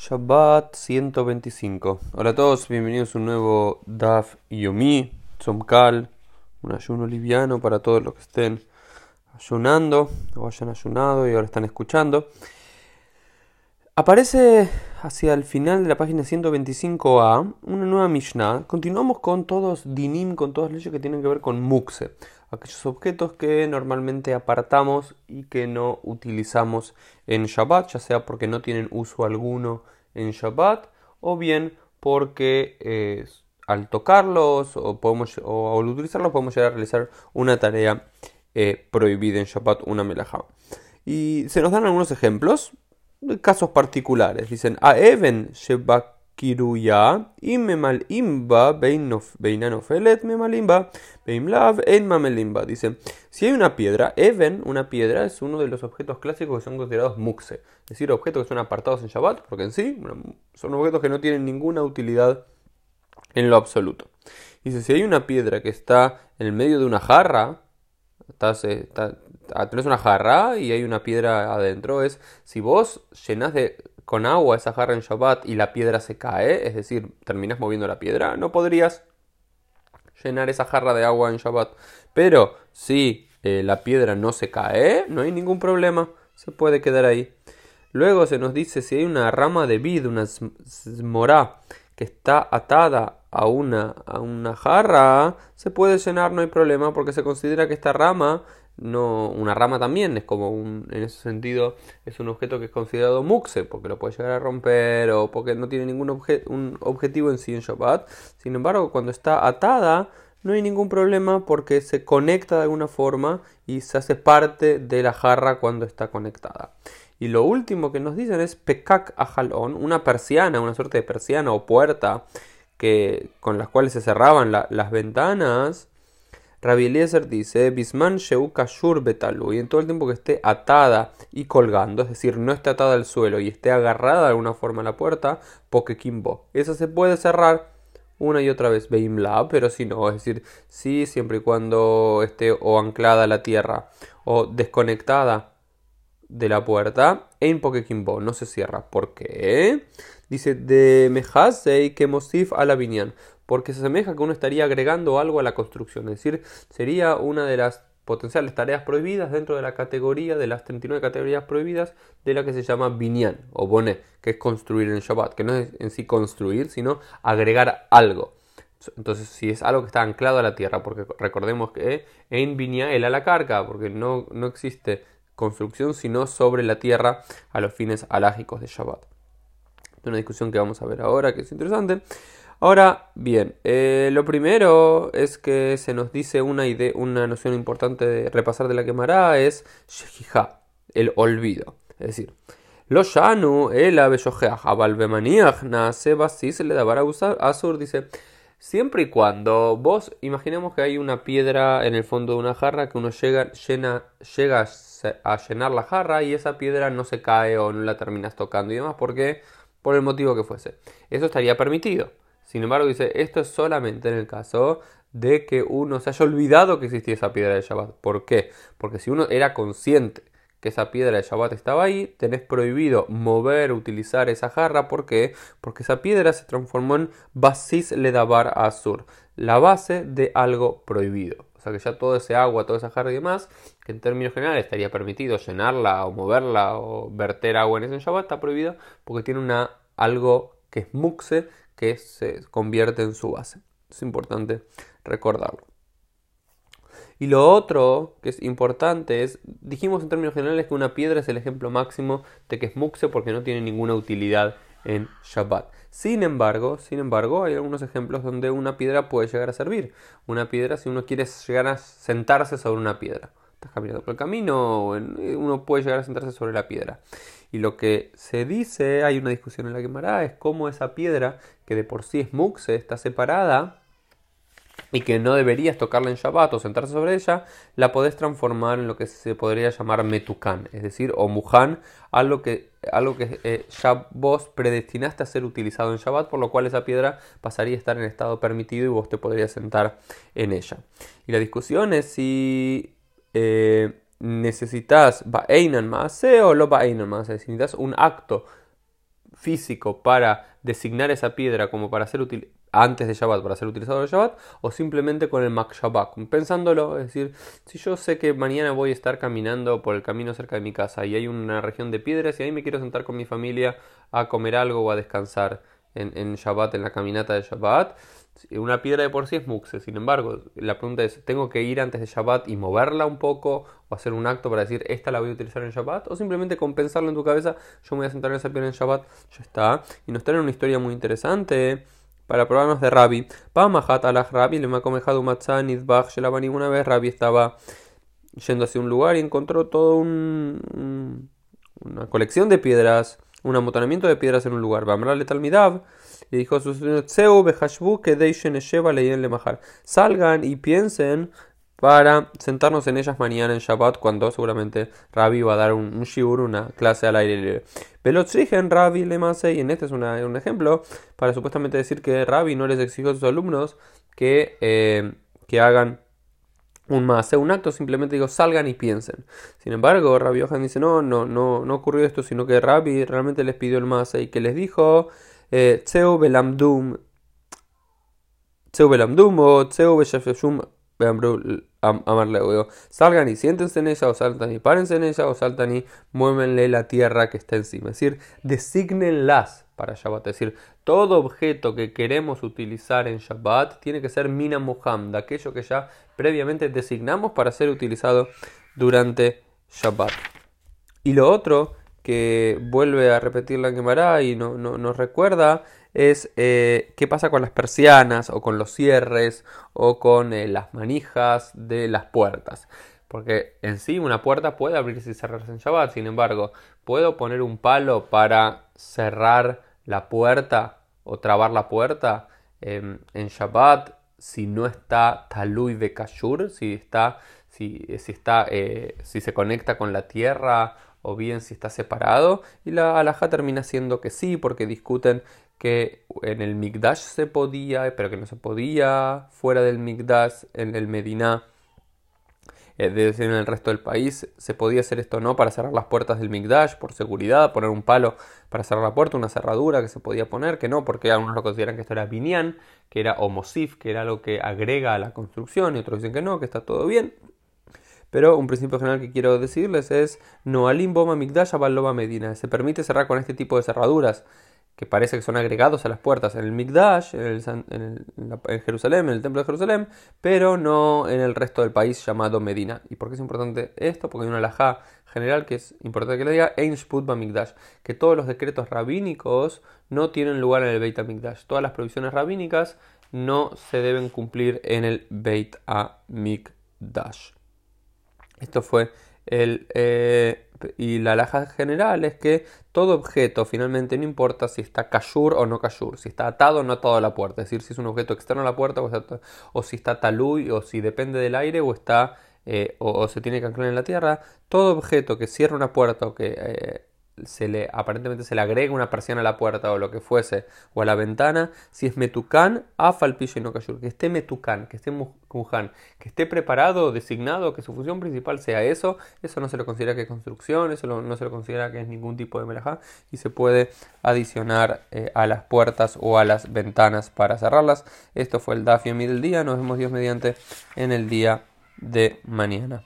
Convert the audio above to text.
Shabbat 125. Hola a todos, bienvenidos a un nuevo Daf Yomi, Tzomkal, un ayuno liviano para todos los que estén ayunando o hayan ayunado y ahora están escuchando. Aparece hacia el final de la página 125a una nueva Mishnah. Continuamos con todos dinim, con todas leyes que tienen que ver con mukse, aquellos objetos que normalmente apartamos y que no utilizamos en Shabbat, ya sea porque no tienen uso alguno en Shabbat o bien porque eh, al tocarlos o, podemos, o al utilizarlos podemos llegar a realizar una tarea eh, prohibida en Shabbat, una melajá. Y se nos dan algunos ejemplos casos particulares. Dicen, a Even Shebakiruya, Imemal Imba, Beinanofelet, Memalimba, Beimlav, En Mamelimba. Dicen, si hay una piedra, Even, una piedra, es uno de los objetos clásicos que son considerados mukse, es decir, objetos que son apartados en Shabbat, porque en sí son objetos que no tienen ninguna utilidad en lo absoluto. Dice, si hay una piedra que está en el medio de una jarra, está, está, Ah, tenés una jarra y hay una piedra adentro, es si vos llenas de, con agua esa jarra en Shabbat y la piedra se cae, es decir, terminas moviendo la piedra, no podrías llenar esa jarra de agua en Shabbat. Pero si eh, la piedra no se cae, no hay ningún problema, se puede quedar ahí. Luego se nos dice si hay una rama de vid, una smorá, que está atada a una, a una jarra, se puede llenar, no hay problema, porque se considera que esta rama no una rama también es como un en ese sentido es un objeto que es considerado muxe porque lo puede llegar a romper o porque no tiene ningún un objetivo en sí en Shabbat sin embargo cuando está atada no hay ningún problema porque se conecta de alguna forma y se hace parte de la jarra cuando está conectada. Y lo último que nos dicen es pekak ajalón una persiana una suerte de persiana o puerta que con las cuales se cerraban las ventanas Rabbi Eliezer dice, Bisman Sheu Kashur Betalu, y en todo el tiempo que esté atada y colgando, es decir, no esté atada al suelo y esté agarrada de alguna forma a la puerta, Pokekimbo. Esa se puede cerrar una y otra vez, Beimla, pero si no, es decir, sí, siempre y cuando esté o anclada a la tierra o desconectada de la puerta, en Pokekimbo no se cierra. ¿Por qué? Dice, de Mejasei que Mosif a porque se asemeja que uno estaría agregando algo a la construcción, es decir, sería una de las potenciales tareas prohibidas dentro de la categoría de las 39 categorías prohibidas de la que se llama binyan o boné, que es construir en Shabbat, que no es en sí construir, sino agregar algo. Entonces, si es algo que está anclado a la tierra, porque recordemos que en binyan el a la carga, porque no, no existe construcción sino sobre la tierra a los fines alágicos de Shabbat. Es una discusión que vamos a ver ahora, que es interesante. Ahora bien, eh, lo primero es que se nos dice una idea, una noción importante de repasar de la quemará es shehija, el olvido. Es decir, lo shanu, el abalbemaniach, nace se le da usar. Azur dice, siempre y cuando vos imaginemos que hay una piedra en el fondo de una jarra que uno llega, llena, llega a llenar la jarra y esa piedra no se cae o no la terminas tocando y demás, porque por el motivo que fuese. Eso estaría permitido. Sin embargo, dice, esto es solamente en el caso de que uno se haya olvidado que existía esa piedra de Shabbat. ¿Por qué? Porque si uno era consciente que esa piedra de Shabbat estaba ahí, tenés prohibido mover, utilizar esa jarra. ¿Por qué? Porque esa piedra se transformó en basis ledabar azur, la base de algo prohibido. O sea que ya todo ese agua, toda esa jarra y demás, que en términos generales estaría permitido llenarla o moverla o verter agua en ese Shabbat, está prohibido porque tiene una, algo que es muxe, que se convierte en su base. Es importante recordarlo. Y lo otro que es importante es, dijimos en términos generales que una piedra es el ejemplo máximo de que es muxe porque no tiene ninguna utilidad en Shabbat. Sin embargo, sin embargo, hay algunos ejemplos donde una piedra puede llegar a servir. Una piedra, si uno quiere llegar a sentarse sobre una piedra. Estás caminando por el camino, uno puede llegar a sentarse sobre la piedra. Y lo que se dice, hay una discusión en la Gemara, es cómo esa piedra, que de por sí es muxe, está separada y que no deberías tocarla en Shabbat o sentarse sobre ella, la podés transformar en lo que se podría llamar metukan, es decir, o muhan, algo que, algo que eh, ya vos predestinaste a ser utilizado en Shabbat, por lo cual esa piedra pasaría a estar en estado permitido y vos te podrías sentar en ella. Y la discusión es si eh, necesitas ba'einan ma'ase o lo ba'einan ma'ase. Si necesitas un acto físico para designar esa piedra como para ser útil antes de Shabbat para ser utilizado de Shabbat o simplemente con el Mak Shabbat. Pensándolo, es decir, si yo sé que mañana voy a estar caminando por el camino cerca de mi casa y hay una región de piedras y ahí me quiero sentar con mi familia a comer algo o a descansar en, en Shabbat, en la caminata de Shabbat, una piedra de por sí es muxe, sin embargo, la pregunta es, ¿tengo que ir antes de Shabbat y moverla un poco o hacer un acto para decir, esta la voy a utilizar en Shabbat? O simplemente compensarla en tu cabeza, yo me voy a sentar en esa piedra en Shabbat, ya está. Y nos trae una historia muy interesante para probarnos de Rabbi. Pamahat alaj Rabbi le makomejadu matzah nidbach shelabani. Una vez Rabbi estaba yendo hacia un lugar y encontró todo un, una colección de piedras, un amontonamiento de piedras en un lugar. Bamrale talmidav y dijo a sus Salgan y piensen para sentarnos en ellas mañana en Shabbat cuando seguramente Rabbi va a dar un, shiur, una clase al aire libre. Velotrigen Rabbi le y en este es un ejemplo para supuestamente decir que Rabbi no les exigió a sus alumnos que, eh, que hagan un más, un acto, simplemente digo salgan y piensen. Sin embargo, Rabbi Johan dice no, no, no, no ocurrió esto, sino que Rabbi realmente les pidió el más y que les dijo Eh, belamdum, Tseu belamdum o Tseu amarle, salgan y siéntense en ella, o saltan y párense en ella, o saltan y muévenle la tierra que está encima. Es decir, designenlas para Shabbat. Es decir, todo objeto que queremos utilizar en Shabbat tiene que ser Mina aquello que ya previamente designamos para ser utilizado durante Shabbat. Y lo otro que vuelve a repetir la Gemara y no, nos recuerda es eh, qué pasa con las persianas o con los cierres o con eh, las manijas de las puertas. Porque en sí una puerta puede abrirse y cerrarse en Shabbat, sin embargo, ¿puedo poner un palo para cerrar la puerta o trabar la puerta en Shabbat si no está talui de kashur, si está, si, si está, eh, si se conecta con la tierra o bien si está separado. Y la alhaja termina siendo que sí, porque discuten que en el Migdash se podía, pero que no se podía fuera del Migdash, en el Medina, es decir, en el resto del país, se podía hacer esto no para cerrar las puertas del Migdash por seguridad, poner un palo para cerrar la puerta, una cerradura que se podía poner, que no, porque algunos lo consideran que esto era binyan, que era homosif, que era algo que agrega a la construcción, y otros dicen que no, que está todo bien. Pero un principio general que quiero decirles es no alim boma migdash abaloma medina. Se permite cerrar con este tipo de cerraduras que parece que son agregados a las puertas en el Migdash, en, en, Jerusalén, en el templo de Jerusalén, pero no en el resto del país llamado Medina. ¿Y por qué es importante esto? Porque hay una alajá general que es importante que le diga, Ein Migdash, que todos los decretos rabínicos no tienen lugar en el Beit HaMikdash. Todas las provisiones rabínicas no se deben cumplir en el Beit HaMikdash. Esto fue el... Eh, y la alhaja general es que todo objeto finalmente no importa si está kashur o no kashur, si está atado o no atado a la puerta, es decir, si es un objeto externo a la puerta o, si está talui o si depende del aire o está eh, o, se tiene que anclar en la tierra, todo objeto que cierra una puerta o que eh, se le, aparentemente se le agrega una persiana a la puerta o lo que fuese, o a la ventana, si es metucán, afalpillo y no kashur, que esté metucán, que esté mujan, que esté preparado, designado, que su función principal sea eso, eso no se lo considera que es construcción, eso no se lo considera que es ningún tipo de melajá, y se puede adicionar eh, a las puertas o a las ventanas para cerrarlas. Esto fue el Dafi del día, nos vemos Dios mediante en el día de mañana.